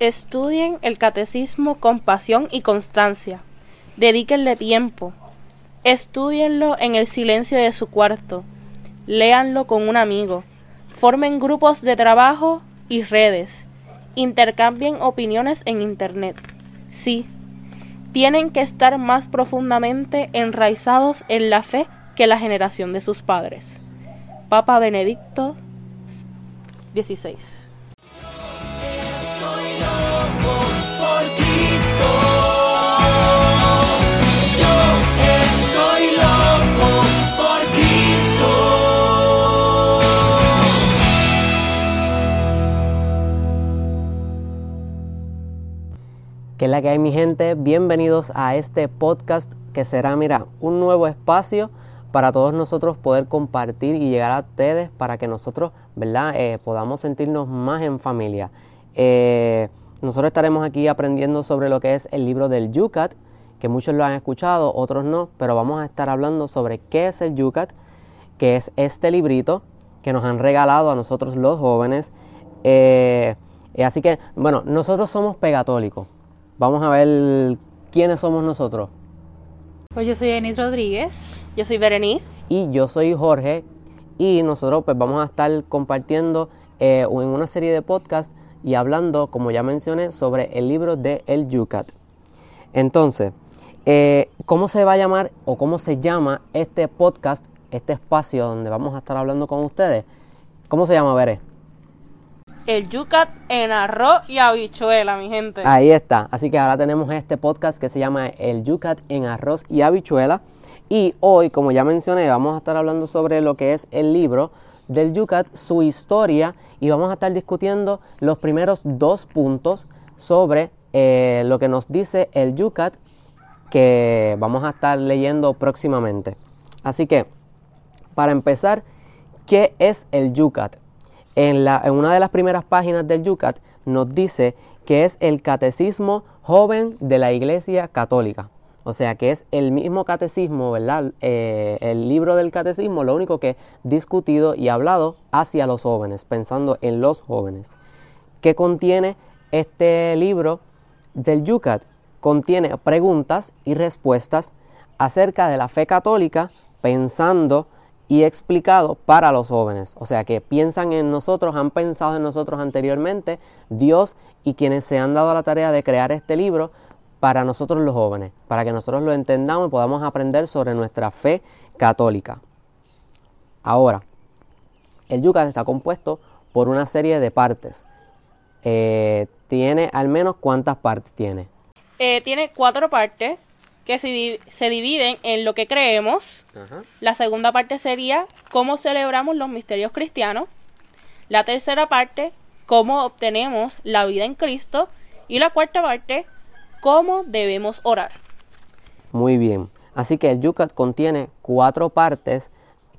Estudien el catecismo con pasión y constancia. Dedíquenle tiempo. Estudienlo en el silencio de su cuarto. Léanlo con un amigo. Formen grupos de trabajo y redes. Intercambien opiniones en Internet. Sí, tienen que estar más profundamente enraizados en la fe que la generación de sus padres. Papa Benedicto XVI. ¿Qué es la que hay mi gente? Bienvenidos a este podcast que será, mira, un nuevo espacio para todos nosotros poder compartir y llegar a ustedes para que nosotros, ¿verdad? Eh, podamos sentirnos más en familia. Eh, nosotros estaremos aquí aprendiendo sobre lo que es el libro del Yucat, que muchos lo han escuchado, otros no, pero vamos a estar hablando sobre qué es el Yucat, que es este librito que nos han regalado a nosotros los jóvenes. Eh, así que, bueno, nosotros somos pegatólicos. Vamos a ver quiénes somos nosotros. Pues yo soy Denis Rodríguez. Yo soy Berenice. Y yo soy Jorge. Y nosotros pues vamos a estar compartiendo eh, en una serie de podcasts y hablando, como ya mencioné, sobre el libro de El Yucat. Entonces, eh, ¿cómo se va a llamar o cómo se llama este podcast, este espacio donde vamos a estar hablando con ustedes? ¿Cómo se llama, Veré? el yucat en arroz y habichuela, mi gente. Ahí está. Así que ahora tenemos este podcast que se llama El yucat en arroz y habichuela. Y hoy, como ya mencioné, vamos a estar hablando sobre lo que es el libro del yucat, su historia, y vamos a estar discutiendo los primeros dos puntos sobre eh, lo que nos dice el yucat que vamos a estar leyendo próximamente. Así que, para empezar, ¿qué es el yucat? en, una de las primeras páginas del Yucat nos dice que es el catecismo joven de la Iglesia Católica. O sea que es el mismo catecismo, ¿verdad? Eh, el libro del catecismo, lo único que discutido y hablado hacia los jóvenes, pensando en los jóvenes. ¿Qué contiene este libro del Yucat? Contiene preguntas y respuestas acerca de la fe católica, pensando y explicado para los jóvenes. O sea que piensan en nosotros, han pensado en nosotros anteriormente, Dios y quienes se han dado la tarea de crear este libro para nosotros los jóvenes, para que nosotros lo entendamos y podamos aprender sobre nuestra fe católica. Ahora, el Yucat está compuesto por una serie de partes. Eh, ¿Tiene al menos cuántas partes tiene? Eh, tiene cuatro partes que se, dividen en lo que creemos. La segunda parte sería cómo celebramos los misterios cristianos. La tercera parte, cómo obtenemos la vida en Cristo. Y la cuarta parte, cómo debemos orar. Muy bien. Así que el Yucat contiene cuatro partes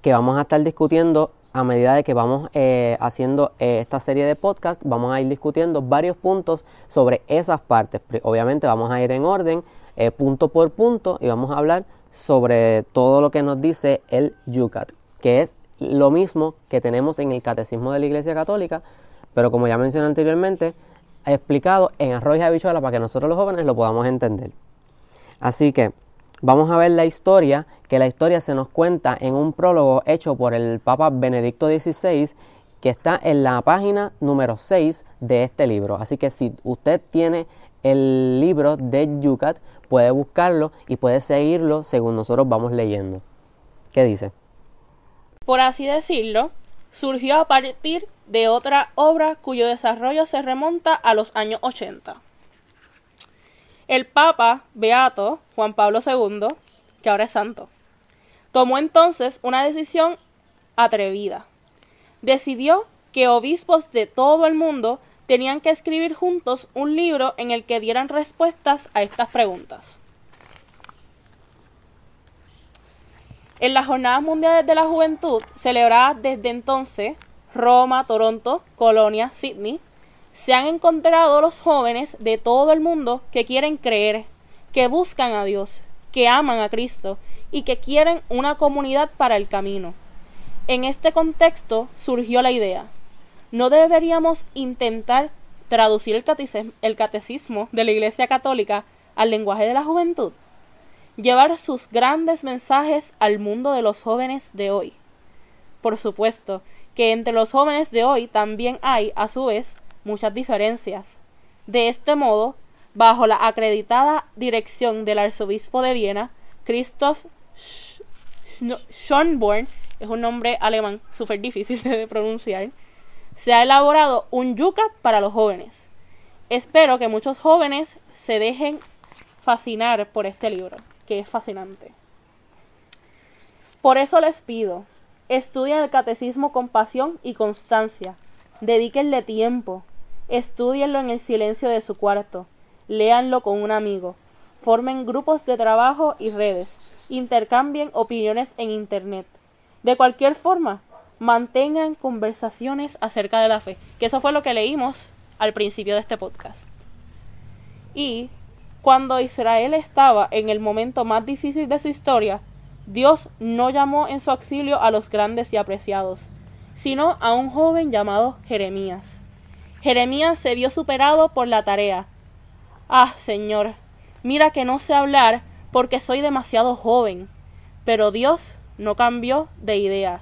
que vamos a estar discutiendo a medida de que vamos eh, haciendo eh, esta serie de podcast. Vamos a ir discutiendo varios puntos sobre esas partes. Obviamente vamos a ir en orden eh, punto por punto y vamos a hablar sobre todo lo que nos dice el Yucat, que es lo mismo que tenemos en el Catecismo de la Iglesia Católica, pero como ya mencioné anteriormente, explicado en arroz y habichuela para que nosotros los jóvenes lo podamos entender. Así que vamos a ver la historia, que la historia se nos cuenta en un prólogo hecho por el Papa Benedicto XVI, que está en la página número 6 de este libro. Así que si usted tiene el libro de Yucat, puede buscarlo y puede seguirlo según nosotros vamos leyendo. ¿Qué dice? Por así decirlo, surgió a partir de otra obra cuyo desarrollo se remonta a los años 80. El Papa Beato Juan Pablo II, que ahora es santo, tomó entonces una decisión atrevida. Decidió que obispos de todo el mundo tenían que escribir juntos un libro en el que dieran respuestas a estas preguntas. En las Jornadas Mundiales de la Juventud, celebradas desde entonces, Roma, Toronto, Colonia, Sydney, se han encontrado los jóvenes de todo el mundo que quieren creer, que buscan a Dios, que aman a Cristo y que quieren una comunidad para el camino. En este contexto surgió la idea, no deberíamos intentar traducir el, catecismo, de la Iglesia Católica al lenguaje de la juventud, llevar sus grandes mensajes al mundo de los jóvenes de hoy. Por supuesto que entre los jóvenes de hoy también hay, a su vez, muchas diferencias. De este modo, bajo la acreditada dirección del arzobispo de Viena, Christoph Schönborn, es un nombre alemán súper difícil de pronunciar, se ha elaborado un yucat para los jóvenes. Espero que muchos jóvenes se dejen fascinar por este libro, que es fascinante. Por eso les pido, estudien el catecismo con pasión y constancia, dedíquenle tiempo, estudienlo en el silencio de su cuarto, léanlo con un amigo, formen grupos de trabajo y redes, intercambien opiniones en Internet. De cualquier forma, mantengan conversaciones acerca de la fe, que eso fue lo que leímos al principio de este podcast. Y cuando Israel estaba en el momento más difícil de su historia, Dios no llamó en su auxilio a los grandes y apreciados, sino a un joven llamado Jeremías. Jeremías se vio superado por la tarea. Ah, Señor, mira que no sé hablar porque soy demasiado joven. Pero Dios no cambió de idea.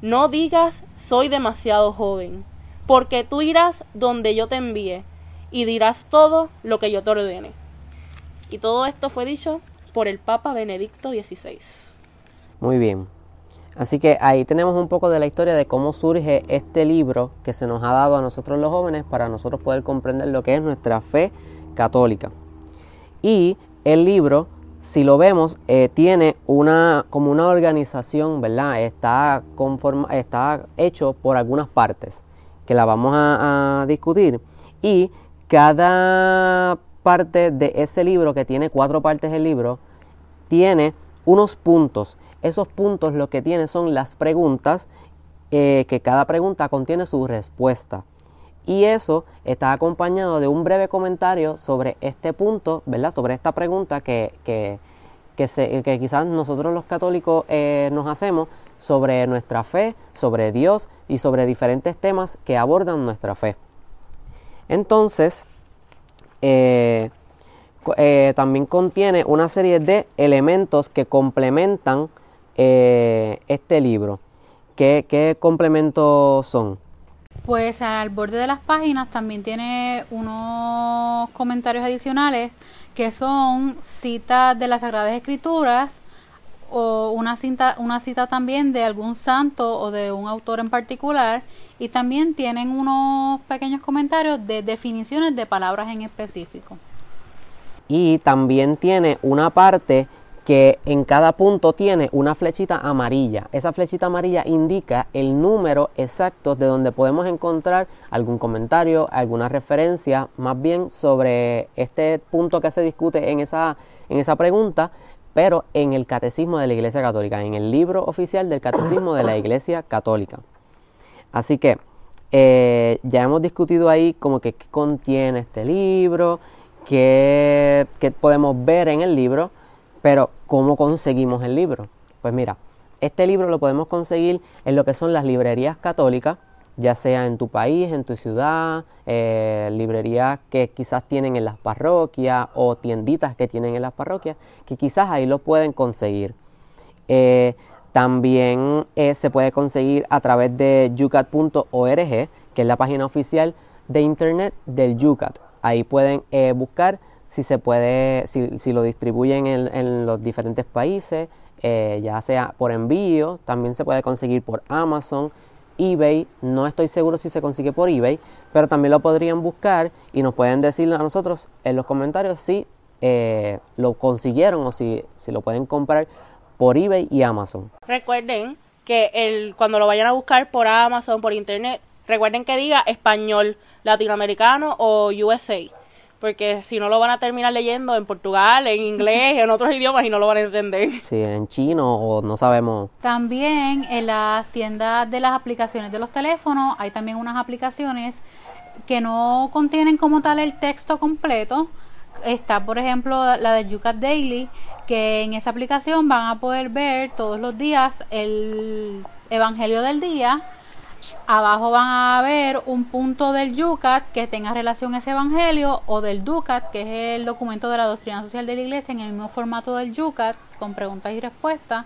No digas soy demasiado joven, porque tú irás donde yo te envíe y dirás todo lo que yo te ordene. Y todo esto fue dicho por el Papa Benedicto XVI. Muy bien. Así que ahí tenemos un poco de la historia de cómo surge este libro que se nos ha dado a nosotros los jóvenes para nosotros poder comprender lo que es nuestra fe católica. Y el libro si lo vemos, eh, tiene una, como una organización, ¿verdad? Está, conforma, está hecho por algunas partes que la vamos a, discutir. Y cada parte de ese libro, que tiene cuatro partes el libro, tiene unos puntos. Esos puntos lo que tiene son las preguntas, eh, que cada pregunta contiene su respuesta. Y eso está acompañado de un breve comentario sobre este punto, ¿verdad? Sobre esta pregunta que, que, que, quizás nosotros los católicos eh, nos hacemos sobre nuestra fe, sobre Dios y sobre diferentes temas que abordan nuestra fe. Entonces, eh, eh, también contiene una serie de elementos que complementan este libro. ¿Qué, ¿Qué complementos son? Pues al borde de las páginas también tiene unos comentarios adicionales que son citas de las Sagradas Escrituras o una cita, una cita también de algún santo o de un autor en particular y también tienen unos pequeños comentarios de definiciones de palabras en específico. Y también tiene una parte que en cada punto tiene una flechita amarilla. Esa flechita amarilla indica el número exacto de donde podemos encontrar algún comentario, alguna referencia, más bien sobre este punto que se discute en esa, en esa pregunta, pero en el Catecismo de la Iglesia Católica, en el libro oficial del Catecismo de la Iglesia Católica. Así que eh, ya hemos discutido ahí como que qué contiene este libro, qué, qué podemos ver en el libro, pero, ¿cómo conseguimos el libro? Pues mira, este libro lo podemos conseguir en lo que son las librerías católicas, ya sea en tu país, en tu ciudad, eh, librerías que quizás tienen en las parroquias o tienditas que tienen en las parroquias, que quizás ahí lo pueden conseguir. Eh, también eh, se puede conseguir a través de yucat.org, que es la página oficial de internet del Yucat. Ahí pueden buscar si se puede, si, si lo distribuyen en, los diferentes países, ya sea por envío, también se puede conseguir por Amazon, eBay, no estoy seguro si se consigue por eBay, pero también lo podrían buscar y nos pueden decir a nosotros en los comentarios si eh, lo consiguieron o si, si lo pueden comprar por eBay y Amazon. Recuerden que el, cuando lo vayan a buscar por Amazon, por internet, recuerden que diga español, latinoamericano o USA porque si no lo van a terminar leyendo en Portugal, en inglés, en otros idiomas y no lo van a entender. Sí, en chino o no sabemos. También en las tiendas de las aplicaciones de los teléfonos hay también unas aplicaciones que no contienen como tal el texto completo. Está, por ejemplo, la de Yucat Daily, que en esa aplicación van a poder ver todos los días el Evangelio del día Abajo van a ver un punto del Yucat que tenga relación a ese evangelio o del Ducat, que es el documento de la doctrina social de la iglesia en el mismo formato del Yucat, con preguntas y respuestas.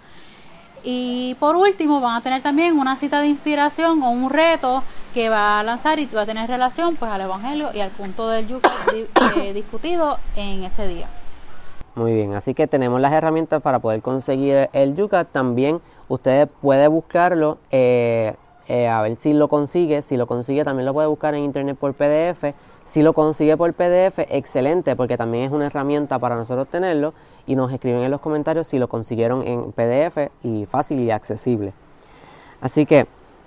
Y por último van a tener también una cita de inspiración o un reto que va a lanzar y va a tener relación pues al evangelio y al punto del Yucat eh, discutido en ese día. Muy bien, así que tenemos las herramientas para poder conseguir el Yucat. También usted puede buscarlo, eh, eh, a ver si lo consigue. Si lo consigue, también lo puede buscar en internet por PDF. Si lo consigue por PDF, excelente, porque también es una herramienta para nosotros tenerlo. Y nos escriben en los comentarios si lo consiguieron en PDF y fácil y accesible. Así que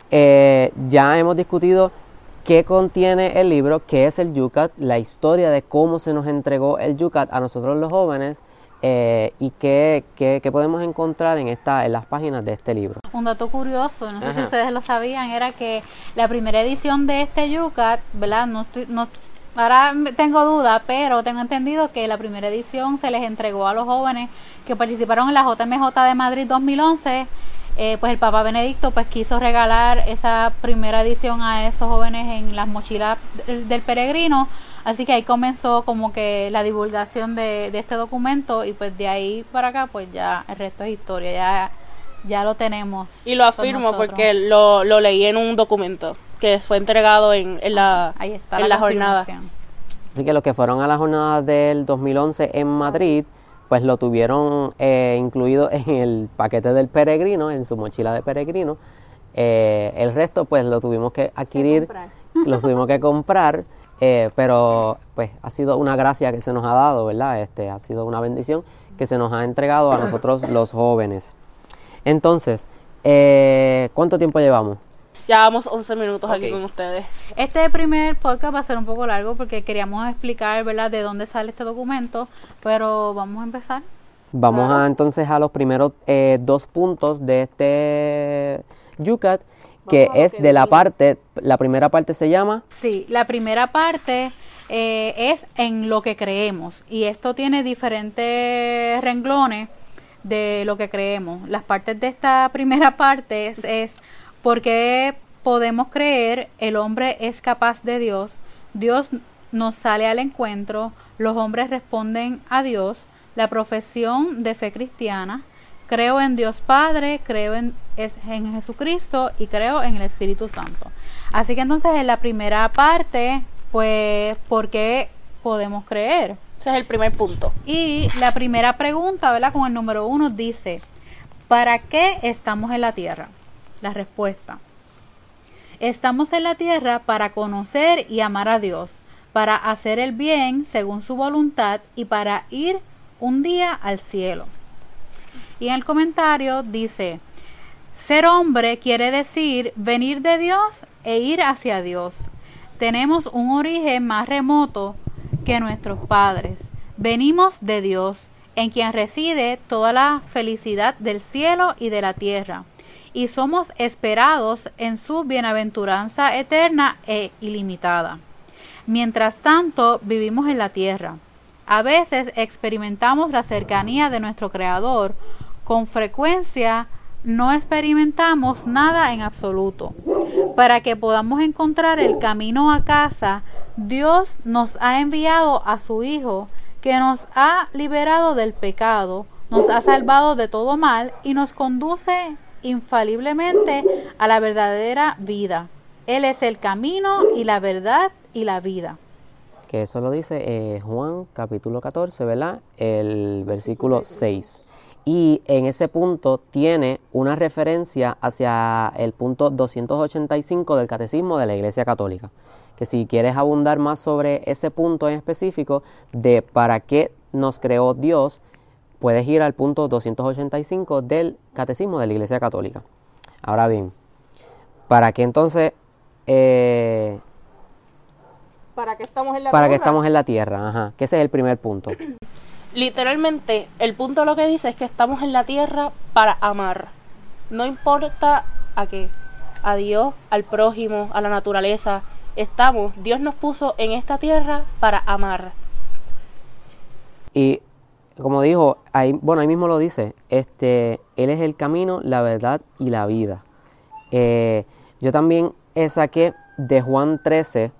eh, ya hemos discutido qué contiene el libro, qué es el Yucat, la historia de cómo se nos entregó el Yucat a nosotros los jóvenes eh, y qué, qué, podemos encontrar en, esta, en las páginas de este libro. Un dato curioso, no sé si ustedes lo sabían, era que la primera edición de este Yucat, ¿verdad? No, no Ahora tengo duda, pero tengo entendido que la primera edición se les entregó a los jóvenes que participaron en la JMJ de Madrid 2011 eh, pues el Papa Benedicto pues quiso regalar esa primera edición a esos jóvenes en las mochilas del, peregrino, así que ahí comenzó como que la divulgación de, este documento y pues de ahí para acá pues ya el resto es historia, ya, ya lo tenemos. Y lo afirmo porque lo, lo leí en un documento que fue entregado en, en la, ahí está en la jornada. Así que los que fueron a la jornada del 2011 en Madrid, pues lo tuvieron eh, incluido en el paquete del peregrino, en su mochila de peregrino. Eh, el resto pues lo tuvimos que adquirir, lo tuvimos que comprar, eh, pero pues ha sido una gracia que se nos ha dado, ¿verdad? Este, ha sido una bendición que se nos ha entregado a nosotros los jóvenes. Entonces, ¿cuánto tiempo llevamos? Ya vamos 11 minutos aquí con ustedes. Este primer podcast va a ser un poco largo porque queríamos explicar, ¿verdad?, de dónde sale este documento, pero vamos a empezar. Vamos a entonces a los primeros eh, dos puntos de este Yucat, que es de la parte, la primera parte se llama. Sí, la primera parte eh, es en lo que creemos y esto tiene diferentes renglones de lo que creemos. Las partes de esta primera parte es, es porque podemos creer el hombre es capaz de Dios, Dios nos sale al encuentro, los hombres responden a Dios, la profesión de fe cristiana, creo en Dios Padre, creo en, en Jesucristo y creo en el Espíritu Santo. Así que entonces en la primera parte, pues, ¿por qué podemos creer? Ese es el primer punto. Y la primera pregunta, ¿verdad? Con el número uno dice, ¿para qué estamos en la tierra? La respuesta. Estamos en la tierra para conocer y amar a Dios, para hacer el bien según su voluntad y para ir un día al cielo. Y en el comentario dice, ser hombre quiere decir venir de Dios e ir hacia Dios. Tenemos un origen más remoto que nuestros padres. Venimos de Dios, en quien reside toda la felicidad del cielo y de la tierra y somos esperados en su bienaventuranza eterna e ilimitada. Mientras tanto, vivimos en la tierra. A veces experimentamos la cercanía de nuestro Creador. Con frecuencia no experimentamos nada en absoluto. Para que podamos encontrar el camino a casa, Dios nos ha enviado a su Hijo, que nos ha liberado del pecado, nos ha salvado de todo mal y nos conduce infaliblemente a la verdadera vida. Él es el camino y la verdad y la vida. Que eso lo dice eh, Juan capítulo 14, ¿verdad? El versículo 6. Y en ese punto tiene una referencia hacia el punto 285 del Catecismo de la Iglesia Católica. Que si quieres abundar más sobre ese punto en específico de para qué nos creó Dios, puedes ir al punto 285 del Catecismo de la Iglesia Católica. Ahora bien, ¿para qué entonces... Eh, ¿Para qué estamos en la para Tierra? estamos en la Tierra, ajá, que ese es el primer punto. Literalmente, el punto lo que dice es que estamos en la Tierra para amar. No importa a qué, a Dios, al prójimo, a la naturaleza. Estamos, Dios nos puso en esta tierra para amar. Y como dijo, ahí, bueno, ahí mismo lo dice, este, Él es el camino, la verdad y la vida. Eh, yo también saqué de Juan 13,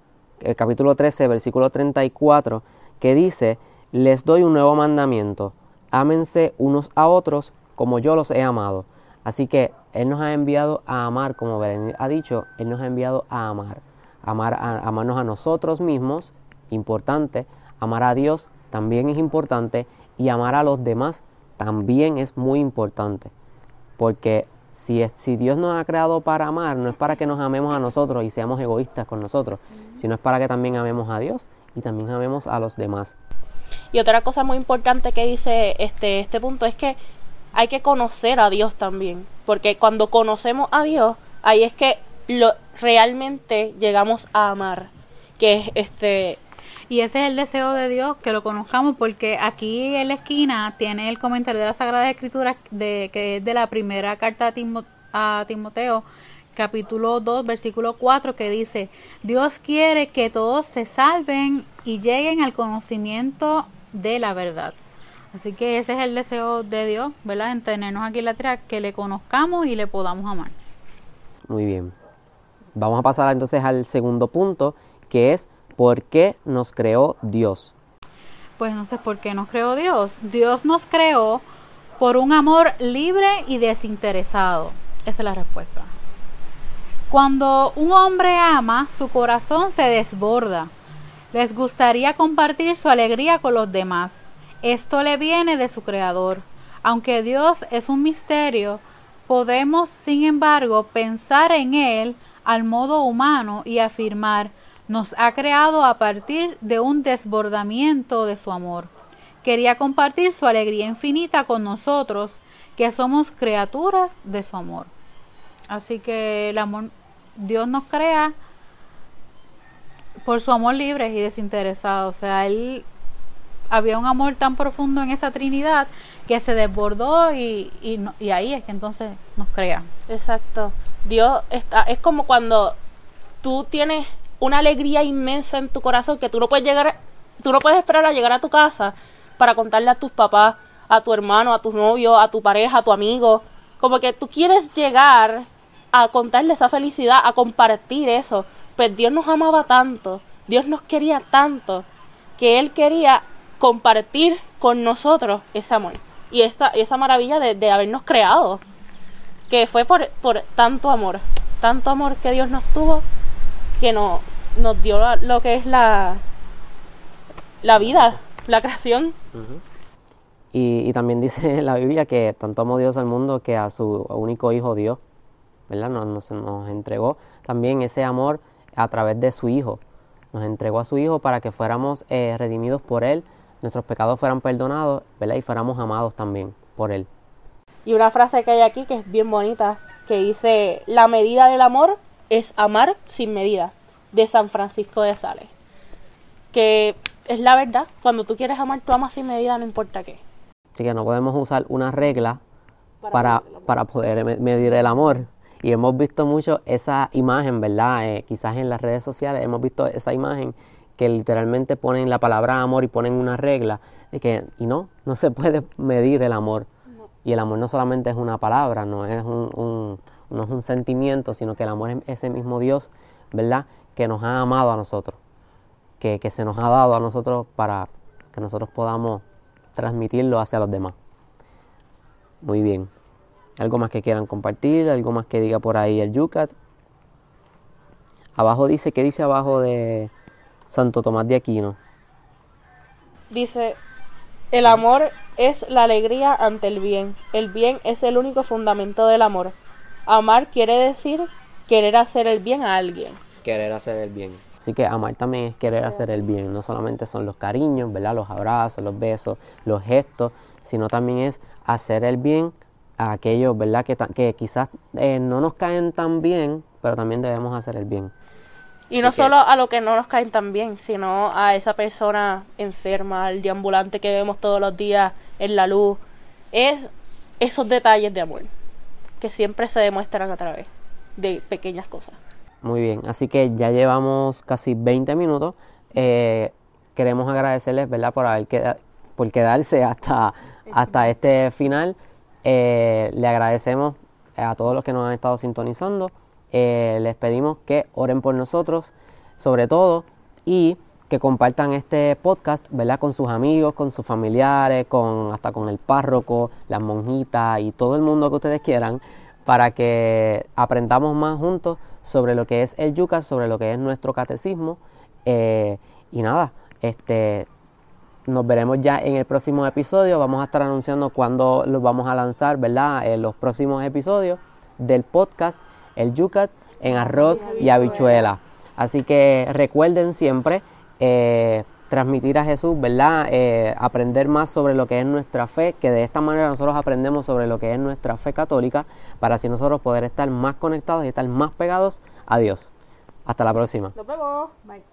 el capítulo 13, versículo 34, que dice, les doy un nuevo mandamiento, ámense unos a otros como yo los he amado. Así que Él nos ha enviado a amar, como Belén ha dicho, Él nos ha enviado a amar, amar a, amarnos a nosotros mismos, importante, amar a Dios también es importante y amar a los demás también es muy importante. Porque si, si Dios nos ha creado para amar, no es para que nos amemos a nosotros y seamos egoístas con nosotros, sino es para que también amemos a Dios y también amemos a los demás. Y otra cosa muy importante que dice este, este punto es que hay que conocer a Dios también, porque cuando conocemos a Dios, ahí es que lo, realmente llegamos a amar, que es este y ese es el deseo de Dios, que lo conozcamos, porque aquí en la esquina tiene el comentario de la Sagrada Escritura, de, que es de la primera carta a, Timoteo, capítulo 2, versículo 4, que dice, Dios quiere que todos se salven y lleguen al conocimiento de la verdad. Así que ese es el deseo de Dios, ¿verdad? En tenernos aquí en la tierra, que le conozcamos y le podamos amar. Muy bien. Vamos a pasar entonces al segundo punto, que es ¿Por qué nos creó Dios? Pues no sé por qué nos creó Dios. Dios nos creó por un amor libre y desinteresado. Esa es la respuesta. Cuando un hombre ama, su corazón se desborda. Les gustaría compartir su alegría con los demás. Esto le viene de su creador. Aunque Dios es un misterio, podemos, sin embargo, pensar en Él al modo humano y afirmar nos ha creado a partir de un desbordamiento de su amor. Quería compartir su alegría infinita con nosotros, que somos criaturas de su amor. Así que el amor, Dios nos crea por su amor libre y desinteresado. O sea, él había un amor tan profundo en esa Trinidad que se desbordó y, y, ahí es que entonces nos crea. Exacto. Dios está, es como cuando tú tienes una alegría inmensa en tu corazón que tú no puedes llegar, tú no puedes esperar a llegar a tu casa para contarle a tus papás, a tu hermano, a tu novio, a tu pareja, a tu amigo. Como que tú quieres llegar a contarle esa felicidad, a compartir eso. Pues Dios nos amaba tanto, Dios nos quería tanto, que Él quería compartir con nosotros ese amor y esta, esa maravilla de, de habernos creado, que fue por, por tanto amor, tanto amor que Dios nos tuvo, que no, nos dio lo que es la, la vida, la creación. y, también dice la Biblia que tanto amó Dios al mundo que a su único hijo Dios, ¿verdad? Nos, nos, entregó también ese amor a través de su hijo. Nos entregó a su hijo para que fuéramos eh, redimidos por él, nuestros pecados fueran perdonados, ¿verdad? Y fuéramos amados también por él. Y una frase que hay aquí que es bien bonita, que dice, la medida del amor es amar sin medida de San Francisco de Sales. Que es la verdad, cuando tú quieres amar, tú amas sin medida, no importa qué. Así que no podemos usar una regla para, para, poder medir el amor. Y hemos visto mucho esa imagen, ¿verdad? Eh, quizás en las redes sociales hemos visto esa imagen que literalmente ponen la palabra amor y ponen una regla. De que, y no, no se puede medir el amor. Y el amor no solamente es una palabra, no es un, no es un sentimiento, sino que el amor es ese mismo Dios, ¿verdad? que nos ha amado a nosotros, que, se nos ha dado a nosotros para que nosotros podamos transmitirlo hacia los demás. Muy bien. ¿Algo más que quieran compartir? ¿Algo más que diga por ahí el Yucat? Abajo dice, ¿qué dice abajo de Santo Tomás de Aquino? Dice, el amor es la alegría ante el bien. El bien es el único fundamento del amor. Amar quiere decir querer hacer el bien a alguien querer hacer el bien. Así que amar también es querer hacer el bien, no solamente son los cariños, ¿verdad? Los abrazos, los besos, los gestos, sino también es hacer el bien a aquellos, ¿verdad? Que, que quizás eh, no nos caen tan bien, pero también debemos hacer el bien. Y no solo a lo que no nos caen tan bien, sino a esa persona enferma, al deambulante que vemos todos los días en la luz. Es esos detalles de amor que siempre se demuestran a través de pequeñas cosas. Muy bien, así que ya llevamos casi 20 minutos. Eh, queremos agradecerles, ¿verdad?, por haber por quedarse hasta, hasta este final. Eh, le agradecemos a todos los que nos han estado sintonizando eh, les pedimos que oren por nosotros, sobre todo, y que compartan este podcast, ¿verdad? Con sus amigos, con sus familiares, con, hasta con el párroco, las monjitas y todo el mundo que ustedes quieran, para que aprendamos más juntos sobre lo que es el yuca, sobre lo que es nuestro catecismo. Eh, y nada, este, nos veremos ya en el próximo episodio. Vamos a estar anunciando cuándo los vamos a lanzar, ¿verdad? En los próximos episodios del podcast El Yucat en arroz y habichuela. Así que recuerden siempre eh, transmitir a Jesús, ¿verdad? Eh, aprender más sobre lo que es nuestra fe, que de esta manera nosotros aprendemos sobre lo que es nuestra fe católica, para así nosotros poder estar más conectados y estar más pegados a Dios. Hasta la próxima. Nos vemos. Bye.